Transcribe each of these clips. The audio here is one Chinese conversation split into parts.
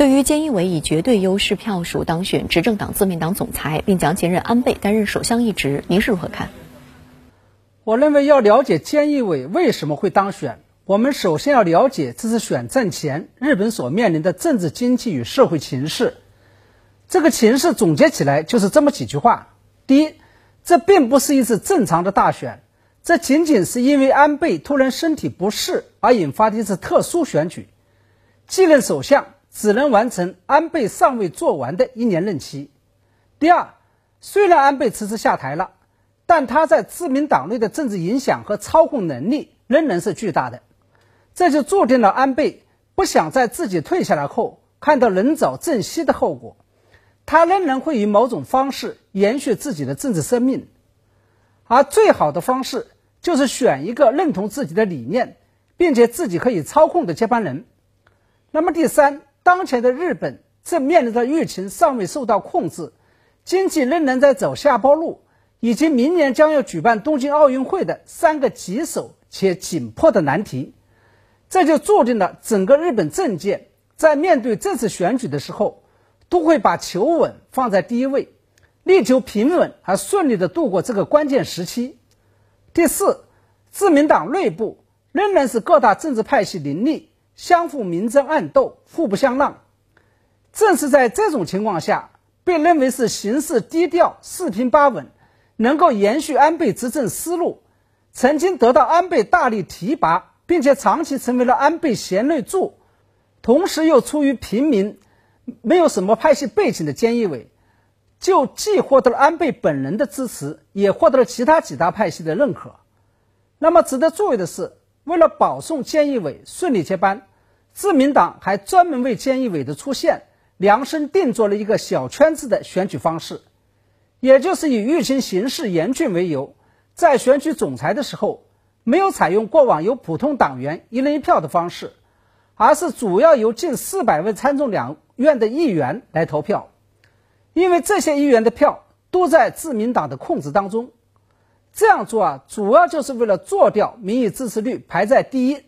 对于菅义伟以绝对优势票数当选执政党自民党总裁，并将前任安倍担任首相一职，您是如何看？我认为要了解菅义伟为什么会当选，我们首先要了解这次选战前日本所面临的政治、经济与社会情势。这个情势总结起来就是这么几句话：第一，这并不是一次正常的大选，这仅仅是因为安倍突然身体不适而引发的一次特殊选举。继任首相只能完成安倍尚未做完的一年任期。第二，虽然安倍辞职下台了。但他在自民党内的政治影响和操控能力仍然是巨大的，这就注定了安倍不想在自己退下来后看到人早政息的后果，他仍然会以某种方式延续自己的政治生命，而最好的方式就是选一个认同自己的理念，并且自己可以操控的接班人。那么第三，当前的日本正面临着疫情尚未受到控制，经济仍然在走下坡路。以及明年将要举办东京奥运会的三个棘手且紧迫的难题，这就注定了整个日本政界在面对这次选举的时候，都会把求稳放在第一位，力求平稳而顺利的度过这个关键时期。第四，自民党内部仍然是各大政治派系林立，相互明争暗斗，互不相让。正是在这种情况下，被认为是行事低调、四平八稳。能够延续安倍执政思路，曾经得到安倍大力提拔，并且长期成为了安倍贤内助，同时又出于平民，没有什么派系背景的菅义伟，就既获得了安倍本人的支持，也获得了其他几大派系的认可。那么值得注意的是，为了保送菅义伟顺利接班，自民党还专门为菅义伟的出现量身定做了一个小圈子的选举方式。也就是以疫情形势严峻为由，在选举总裁的时候，没有采用过往由普通党员一人一票的方式，而是主要由近四百位参众两院的议员来投票，因为这些议员的票都在自民党的控制当中。这样做啊，主要就是为了做掉民意支持率排在第一，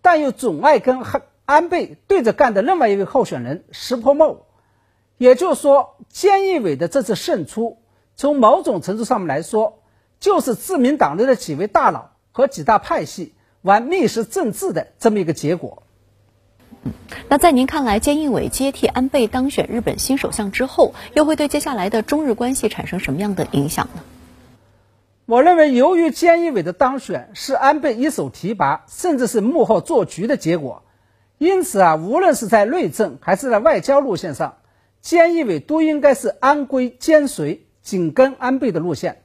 但又总爱跟安安倍对着干的另外一位候选人石破茂。也就是说，菅义伟的这次胜出。从某种程度上面来说，就是自民党内的几位大佬和几大派系玩密室政治的这么一个结果。那在您看来，菅义伟接替安倍当选日本新首相之后，又会对接下来的中日关系产生什么样的影响呢？我认为，由于菅义伟的当选是安倍一手提拔，甚至是幕后做局的结果，因此啊，无论是在内政还是在外交路线上，菅义伟都应该是安规兼随。紧跟安倍的路线，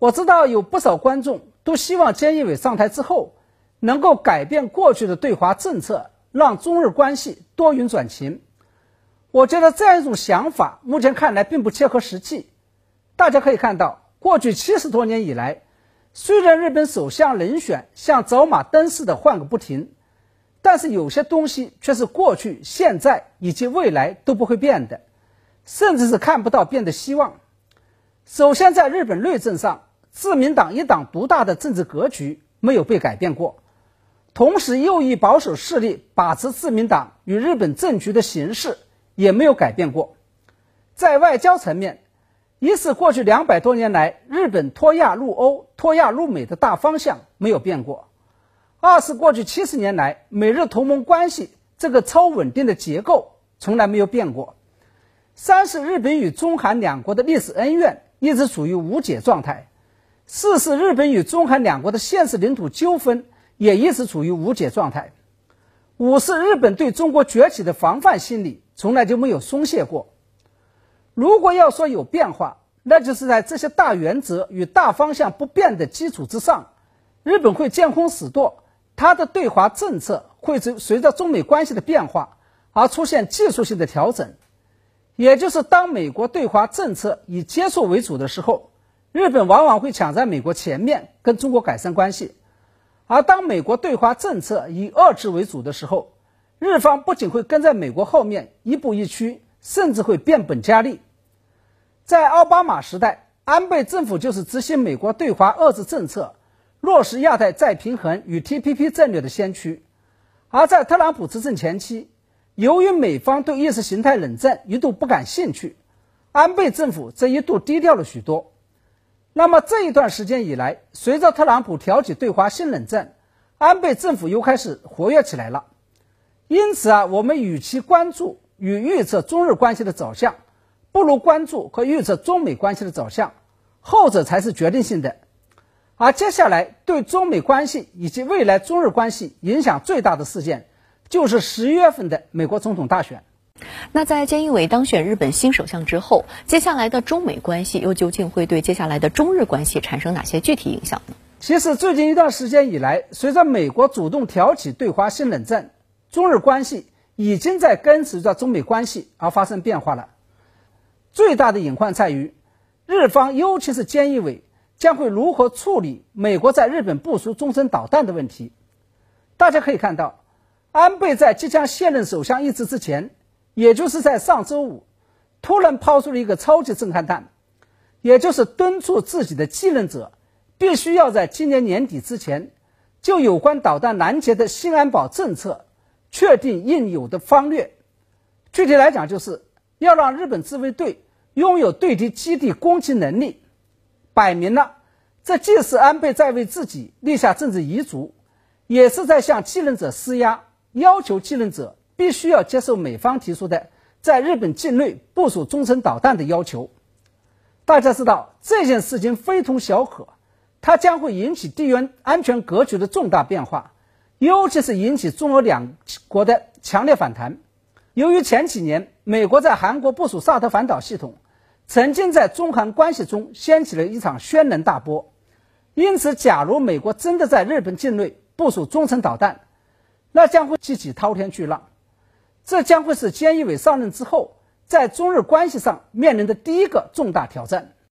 我知道有不少观众都希望菅义伟上台之后能够改变过去的对华政策，让中日关系多云转晴。我觉得这样一种想法目前看来并不切合实际。大家可以看到，过去七十多年以来，虽然日本首相人选像走马灯似的换个不停，但是有些东西却是过去、现在以及未来都不会变的，甚至是看不到变的希望。首先，在日本内政上，自民党一党独大的政治格局没有被改变过，同时右翼保守势力把持自民党与日本政局的形势也没有改变过。在外交层面，一是过去两百多年来日本脱亚入欧、脱亚入美的大方向没有变过；二是过去七十年来美日同盟关系这个超稳定的结构从来没有变过；三是日本与中韩两国的历史恩怨。一直处于无解状态。四是日本与中韩两国的现实领土纠纷也一直处于无解状态。五是日本对中国崛起的防范心理从来就没有松懈过。如果要说有变化，那就是在这些大原则与大方向不变的基础之上，日本会见风使舵，它的对华政策会随随着中美关系的变化而出现技术性的调整。也就是当美国对华政策以接触为主的时候，日本往往会抢在美国前面跟中国改善关系；而当美国对华政策以遏制为主的时候，日方不仅会跟在美国后面一步一趋，甚至会变本加厉。在奥巴马时代，安倍政府就是执行美国对华遏制政策、落实亚太再平衡与 TPP 战略的先驱；而在特朗普执政前期，由于美方对意识形态冷战一度不感兴趣，安倍政府则一度低调了许多。那么这一段时间以来，随着特朗普挑起对华新冷战，安倍政府又开始活跃起来了。因此啊，我们与其关注与预测中日关系的走向，不如关注和预测中美关系的走向，后者才是决定性的。而接下来对中美关系以及未来中日关系影响最大的事件，就是十一月份的美国总统大选。那在菅义伟当选日本新首相之后，接下来的中美关系又究竟会对接下来的中日关系产生哪些具体影响呢？其实最近一段时间以来，随着美国主动挑起对华新冷战，中日关系已经在跟随着中美关系而发生变化了。最大的隐患在于，日方尤其是菅义伟将会如何处理美国在日本部署中程导弹的问题。大家可以看到，安倍在即将卸任首相一职之前，也就是在上周五，突然抛出了一个超级震撼弹，也就是敦促自己的继任者。必须要在今年年底之前，就有关导弹拦截的新安保政策确定应有的方略。具体来讲，就是要让日本自卫队拥有对敌基地攻击能力。摆明了，这既是安倍在为自己立下政治遗嘱，也是在向继任者施压，要求继任者必须要接受美方提出的在日本境内部署中程导弹的要求。大家知道这件事情非同小可。它将会引起地缘安全格局的重大变化，尤其是引起中俄两国的强烈反弹。由于前几年美国在韩国部署萨德反导系统，曾经在中韩关系中掀起了一场轩然大波，因此，假如美国真的在日本境内部署中程导弹，那将会激起滔天巨浪，这将会是菅义伟上任之后在中日关系上面临的第一个重大挑战。